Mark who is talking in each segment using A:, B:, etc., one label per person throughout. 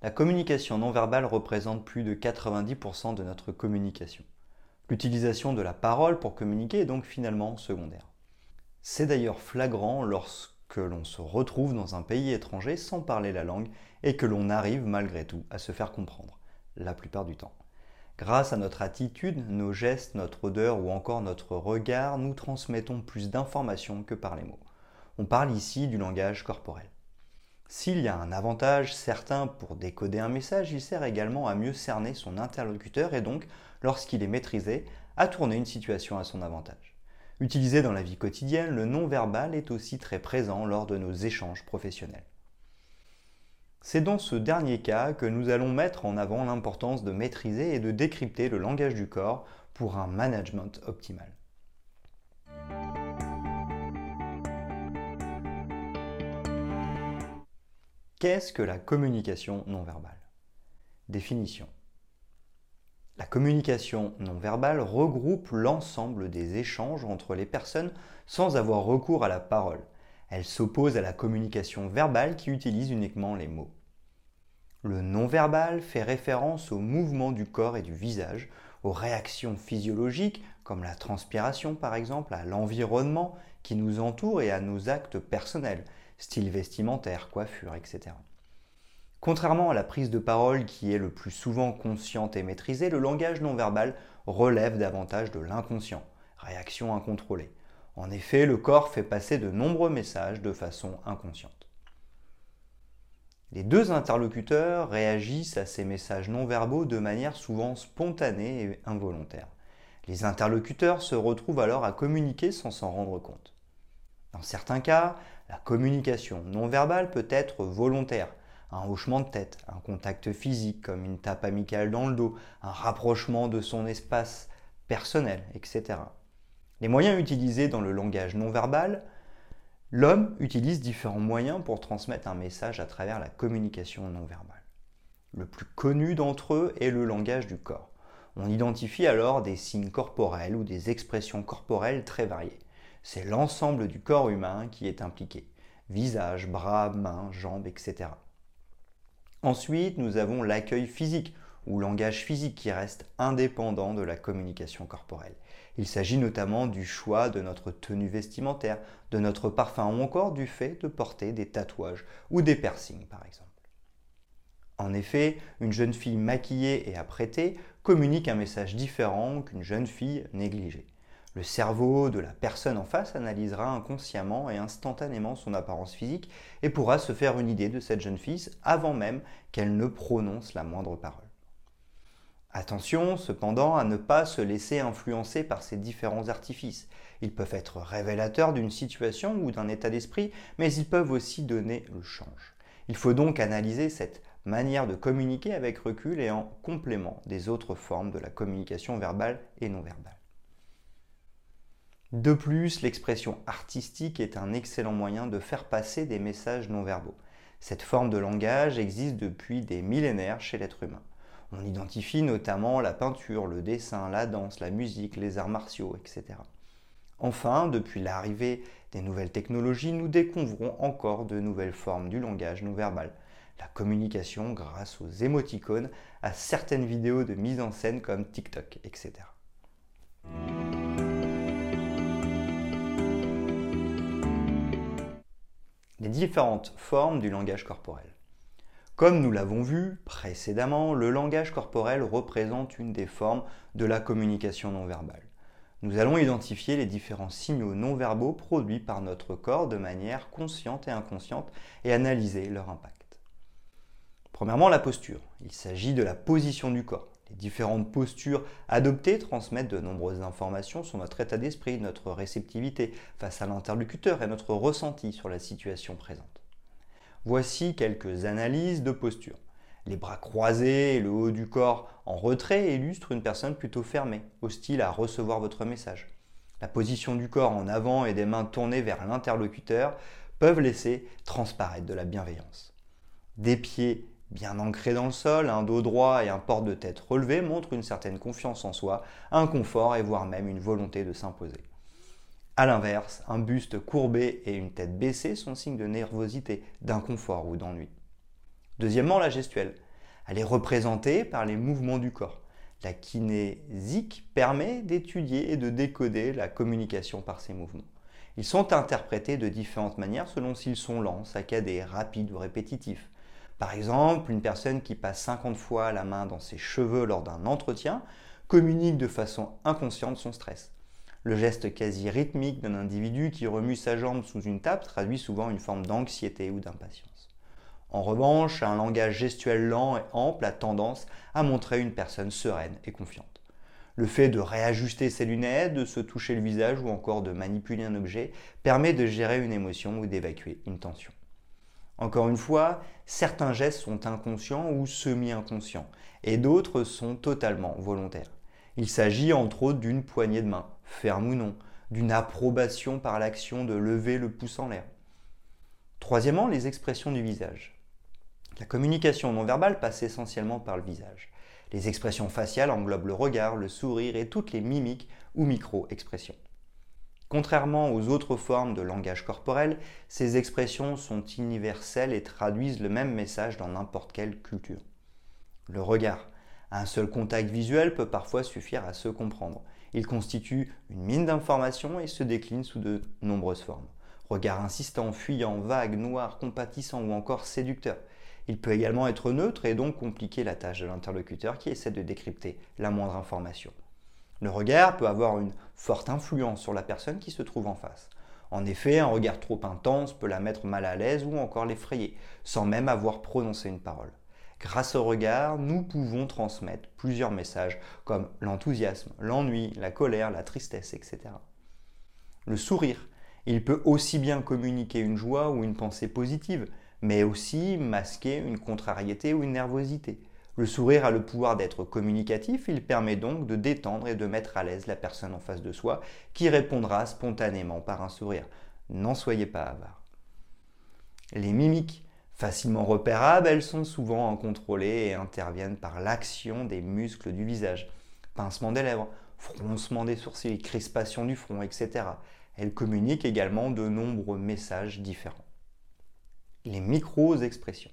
A: la communication non verbale représente plus de 90% de notre communication. L'utilisation de la parole pour communiquer est donc finalement secondaire. C'est d'ailleurs flagrant lorsque l'on se retrouve dans un pays étranger sans parler la langue et que l'on arrive malgré tout à se faire comprendre, la plupart du temps. Grâce à notre attitude, nos gestes, notre odeur ou encore notre regard, nous transmettons plus d'informations que par les mots. On parle ici du langage corporel. S'il y a un avantage certain pour décoder un message, il sert également à mieux cerner son interlocuteur et donc, lorsqu'il est maîtrisé, à tourner une situation à son avantage. Utilisé dans la vie quotidienne, le non-verbal est aussi très présent lors de nos échanges professionnels. C'est dans ce dernier cas que nous allons mettre en avant l'importance de maîtriser et de décrypter le langage du corps pour un management optimal. Qu'est-ce que la communication non verbale Définition. La communication non verbale regroupe l'ensemble des échanges entre les personnes sans avoir recours à la parole. Elle s'oppose à la communication verbale qui utilise uniquement les mots. Le non-verbal fait référence aux mouvements du corps et du visage, aux réactions physiologiques comme la transpiration par exemple, à l'environnement qui nous entoure et à nos actes personnels, style vestimentaire, coiffure, etc. Contrairement à la prise de parole qui est le plus souvent consciente et maîtrisée, le langage non verbal relève davantage de l'inconscient, réaction incontrôlée. En effet, le corps fait passer de nombreux messages de façon inconsciente. Les deux interlocuteurs réagissent à ces messages non verbaux de manière souvent spontanée et involontaire. Les interlocuteurs se retrouvent alors à communiquer sans s'en rendre compte. Dans certains cas, la communication non verbale peut être volontaire. Un hochement de tête, un contact physique comme une tape amicale dans le dos, un rapprochement de son espace personnel, etc. Les moyens utilisés dans le langage non verbal, l'homme utilise différents moyens pour transmettre un message à travers la communication non verbale. Le plus connu d'entre eux est le langage du corps. On identifie alors des signes corporels ou des expressions corporelles très variées. C'est l'ensemble du corps humain qui est impliqué. Visage, bras, mains, jambes, etc. Ensuite, nous avons l'accueil physique ou langage physique qui reste indépendant de la communication corporelle. Il s'agit notamment du choix de notre tenue vestimentaire, de notre parfum ou encore du fait de porter des tatouages ou des piercings par exemple. En effet, une jeune fille maquillée et apprêtée communique un message différent qu'une jeune fille négligée. Le cerveau de la personne en face analysera inconsciemment et instantanément son apparence physique et pourra se faire une idée de cette jeune fille avant même qu'elle ne prononce la moindre parole. Attention cependant à ne pas se laisser influencer par ces différents artifices. Ils peuvent être révélateurs d'une situation ou d'un état d'esprit, mais ils peuvent aussi donner le change. Il faut donc analyser cette manière de communiquer avec recul et en complément des autres formes de la communication verbale et non verbale. De plus, l'expression artistique est un excellent moyen de faire passer des messages non verbaux. Cette forme de langage existe depuis des millénaires chez l'être humain. On identifie notamment la peinture, le dessin, la danse, la musique, les arts martiaux, etc. Enfin, depuis l'arrivée des nouvelles technologies, nous découvrons encore de nouvelles formes du langage non verbal. La communication grâce aux émoticônes, à certaines vidéos de mise en scène comme TikTok, etc. les différentes formes du langage corporel. Comme nous l'avons vu précédemment, le langage corporel représente une des formes de la communication non verbale. Nous allons identifier les différents signaux non verbaux produits par notre corps de manière consciente et inconsciente et analyser leur impact. Premièrement, la posture. Il s'agit de la position du corps. Les différentes postures adoptées transmettent de nombreuses informations sur notre état d'esprit, notre réceptivité face à l'interlocuteur et notre ressenti sur la situation présente. Voici quelques analyses de posture. Les bras croisés et le haut du corps en retrait illustrent une personne plutôt fermée, hostile à recevoir votre message. La position du corps en avant et des mains tournées vers l'interlocuteur peuvent laisser transparaître de la bienveillance. Des pieds bien ancrés dans le sol, un dos droit et un port de tête relevé montrent une certaine confiance en soi, un confort et voire même une volonté de s'imposer. A l'inverse, un buste courbé et une tête baissée sont signes de nervosité, d'inconfort ou d'ennui. Deuxièmement, la gestuelle. Elle est représentée par les mouvements du corps. La kinésique permet d'étudier et de décoder la communication par ces mouvements. Ils sont interprétés de différentes manières selon s'ils sont lents, saccadés, rapides ou répétitifs. Par exemple, une personne qui passe 50 fois la main dans ses cheveux lors d'un entretien communique de façon inconsciente son stress. Le geste quasi rythmique d'un individu qui remue sa jambe sous une table traduit souvent une forme d'anxiété ou d'impatience. En revanche, un langage gestuel lent et ample a tendance à montrer une personne sereine et confiante. Le fait de réajuster ses lunettes, de se toucher le visage ou encore de manipuler un objet permet de gérer une émotion ou d'évacuer une tension. Encore une fois, certains gestes sont inconscients ou semi-inconscients et d'autres sont totalement volontaires. Il s'agit entre autres d'une poignée de main, ferme ou non, d'une approbation par l'action de lever le pouce en l'air. Troisièmement, les expressions du visage. La communication non verbale passe essentiellement par le visage. Les expressions faciales englobent le regard, le sourire et toutes les mimiques ou micro-expressions. Contrairement aux autres formes de langage corporel, ces expressions sont universelles et traduisent le même message dans n'importe quelle culture. Le regard. Un seul contact visuel peut parfois suffire à se comprendre. Il constitue une mine d'informations et se décline sous de nombreuses formes. Regard insistant, fuyant, vague, noir, compatissant ou encore séducteur. Il peut également être neutre et donc compliquer la tâche de l'interlocuteur qui essaie de décrypter la moindre information. Le regard peut avoir une forte influence sur la personne qui se trouve en face. En effet, un regard trop intense peut la mettre mal à l'aise ou encore l'effrayer, sans même avoir prononcé une parole. Grâce au regard, nous pouvons transmettre plusieurs messages comme l'enthousiasme, l'ennui, la colère, la tristesse, etc. Le sourire, il peut aussi bien communiquer une joie ou une pensée positive, mais aussi masquer une contrariété ou une nervosité. Le sourire a le pouvoir d'être communicatif, il permet donc de détendre et de mettre à l'aise la personne en face de soi qui répondra spontanément par un sourire. N'en soyez pas avare. Les mimiques, facilement repérables, elles sont souvent incontrôlées et interviennent par l'action des muscles du visage. Pincement des lèvres, froncement des sourcils, crispation du front, etc. Elles communiquent également de nombreux messages différents les micro-expressions.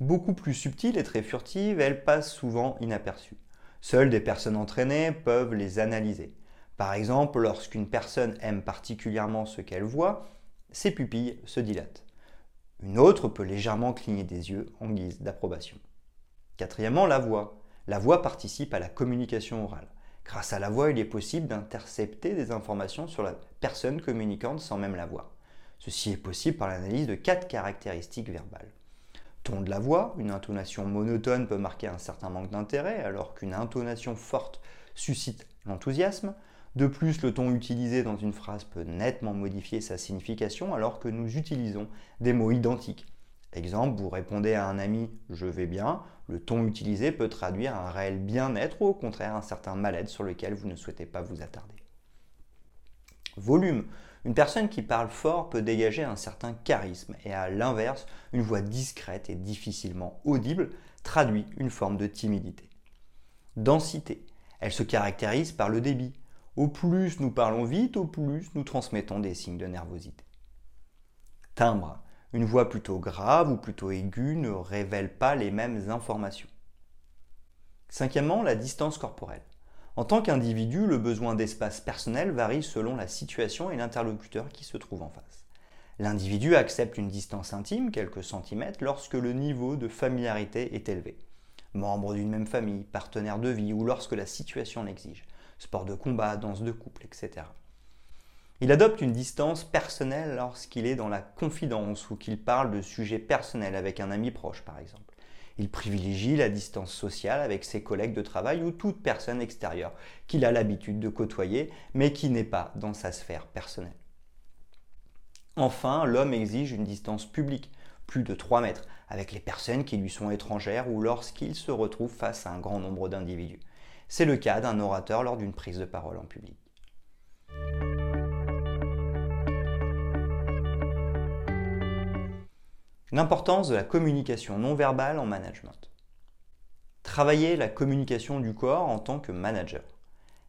A: Beaucoup plus subtiles et très furtives, elles passent souvent inaperçues. Seules des personnes entraînées peuvent les analyser. Par exemple, lorsqu'une personne aime particulièrement ce qu'elle voit, ses pupilles se dilatent. Une autre peut légèrement cligner des yeux en guise d'approbation. Quatrièmement, la voix. La voix participe à la communication orale. Grâce à la voix, il est possible d'intercepter des informations sur la personne communicante sans même la voir. Ceci est possible par l'analyse de quatre caractéristiques verbales. Ton de la voix, une intonation monotone peut marquer un certain manque d'intérêt alors qu'une intonation forte suscite l'enthousiasme. De plus, le ton utilisé dans une phrase peut nettement modifier sa signification alors que nous utilisons des mots identiques. Exemple, vous répondez à un ami je vais bien, le ton utilisé peut traduire un réel bien-être ou au contraire un certain mal-être sur lequel vous ne souhaitez pas vous attarder. Volume. Une personne qui parle fort peut dégager un certain charisme et à l'inverse, une voix discrète et difficilement audible traduit une forme de timidité. Densité. Elle se caractérise par le débit. Au plus nous parlons vite, au plus nous transmettons des signes de nervosité. Timbre. Une voix plutôt grave ou plutôt aiguë ne révèle pas les mêmes informations. Cinquièmement, la distance corporelle. En tant qu'individu, le besoin d'espace personnel varie selon la situation et l'interlocuteur qui se trouve en face. L'individu accepte une distance intime, quelques centimètres, lorsque le niveau de familiarité est élevé. Membre d'une même famille, partenaire de vie ou lorsque la situation l'exige. Sport de combat, danse de couple, etc. Il adopte une distance personnelle lorsqu'il est dans la confidence ou qu'il parle de sujets personnels avec un ami proche, par exemple. Il privilégie la distance sociale avec ses collègues de travail ou toute personne extérieure qu'il a l'habitude de côtoyer mais qui n'est pas dans sa sphère personnelle. Enfin, l'homme exige une distance publique, plus de 3 mètres, avec les personnes qui lui sont étrangères ou lorsqu'il se retrouve face à un grand nombre d'individus. C'est le cas d'un orateur lors d'une prise de parole en public. L'importance de la communication non verbale en management. Travailler la communication du corps en tant que manager.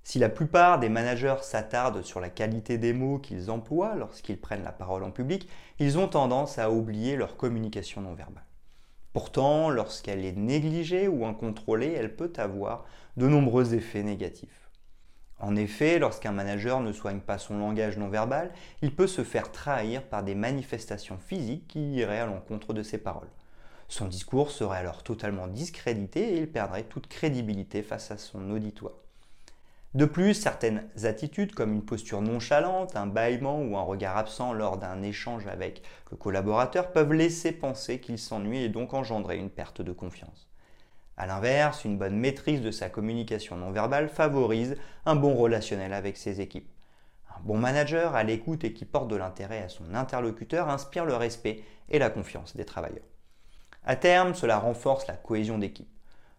A: Si la plupart des managers s'attardent sur la qualité des mots qu'ils emploient lorsqu'ils prennent la parole en public, ils ont tendance à oublier leur communication non verbale. Pourtant, lorsqu'elle est négligée ou incontrôlée, elle peut avoir de nombreux effets négatifs. En effet, lorsqu'un manager ne soigne pas son langage non verbal, il peut se faire trahir par des manifestations physiques qui iraient à l'encontre de ses paroles. Son discours serait alors totalement discrédité et il perdrait toute crédibilité face à son auditoire. De plus, certaines attitudes comme une posture nonchalante, un bâillement ou un regard absent lors d'un échange avec le collaborateur peuvent laisser penser qu'il s'ennuie et donc engendrer une perte de confiance. A l'inverse, une bonne maîtrise de sa communication non verbale favorise un bon relationnel avec ses équipes. Un bon manager à l'écoute et qui porte de l'intérêt à son interlocuteur inspire le respect et la confiance des travailleurs. À terme, cela renforce la cohésion d'équipe.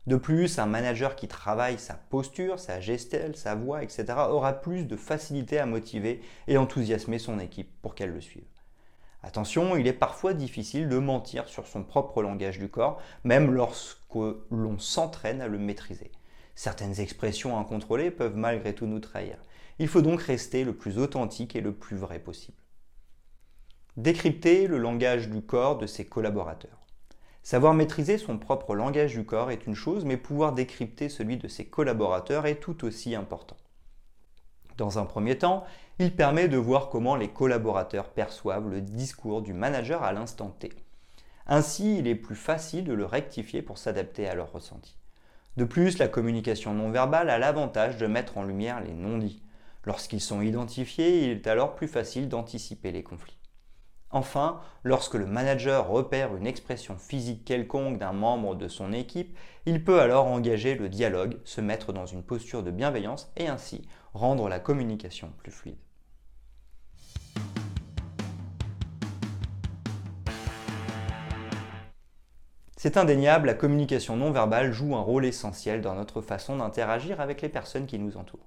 A: De plus, un manager qui travaille sa posture, sa gestelle, sa voix, etc. aura plus de facilité à motiver et enthousiasmer son équipe pour qu'elle le suive. Attention, il est parfois difficile de mentir sur son propre langage du corps, même lorsque l'on s'entraîne à le maîtriser. Certaines expressions incontrôlées peuvent malgré tout nous trahir. Il faut donc rester le plus authentique et le plus vrai possible. Décrypter le langage du corps de ses collaborateurs. Savoir maîtriser son propre langage du corps est une chose, mais pouvoir décrypter celui de ses collaborateurs est tout aussi important. Dans un premier temps, il permet de voir comment les collaborateurs perçoivent le discours du manager à l'instant T. Ainsi, il est plus facile de le rectifier pour s'adapter à leur ressenti. De plus, la communication non verbale a l'avantage de mettre en lumière les non-dits. Lorsqu'ils sont identifiés, il est alors plus facile d'anticiper les conflits. Enfin, lorsque le manager repère une expression physique quelconque d'un membre de son équipe, il peut alors engager le dialogue, se mettre dans une posture de bienveillance et ainsi rendre la communication plus fluide. C'est indéniable, la communication non verbale joue un rôle essentiel dans notre façon d'interagir avec les personnes qui nous entourent.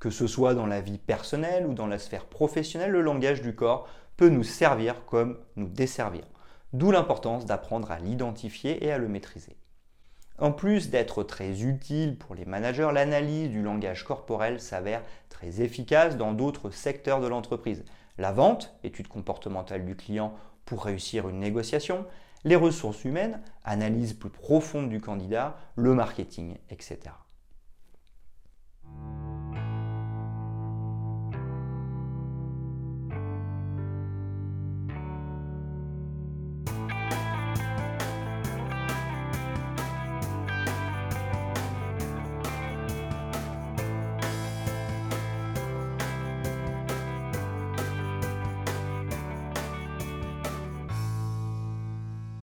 A: Que ce soit dans la vie personnelle ou dans la sphère professionnelle, le langage du corps peut nous servir comme nous desservir. D'où l'importance d'apprendre à l'identifier et à le maîtriser. En plus d'être très utile pour les managers, l'analyse du langage corporel s'avère très efficace dans d'autres secteurs de l'entreprise. La vente, étude comportementale du client pour réussir une négociation, les ressources humaines, analyse plus profonde du candidat, le marketing, etc.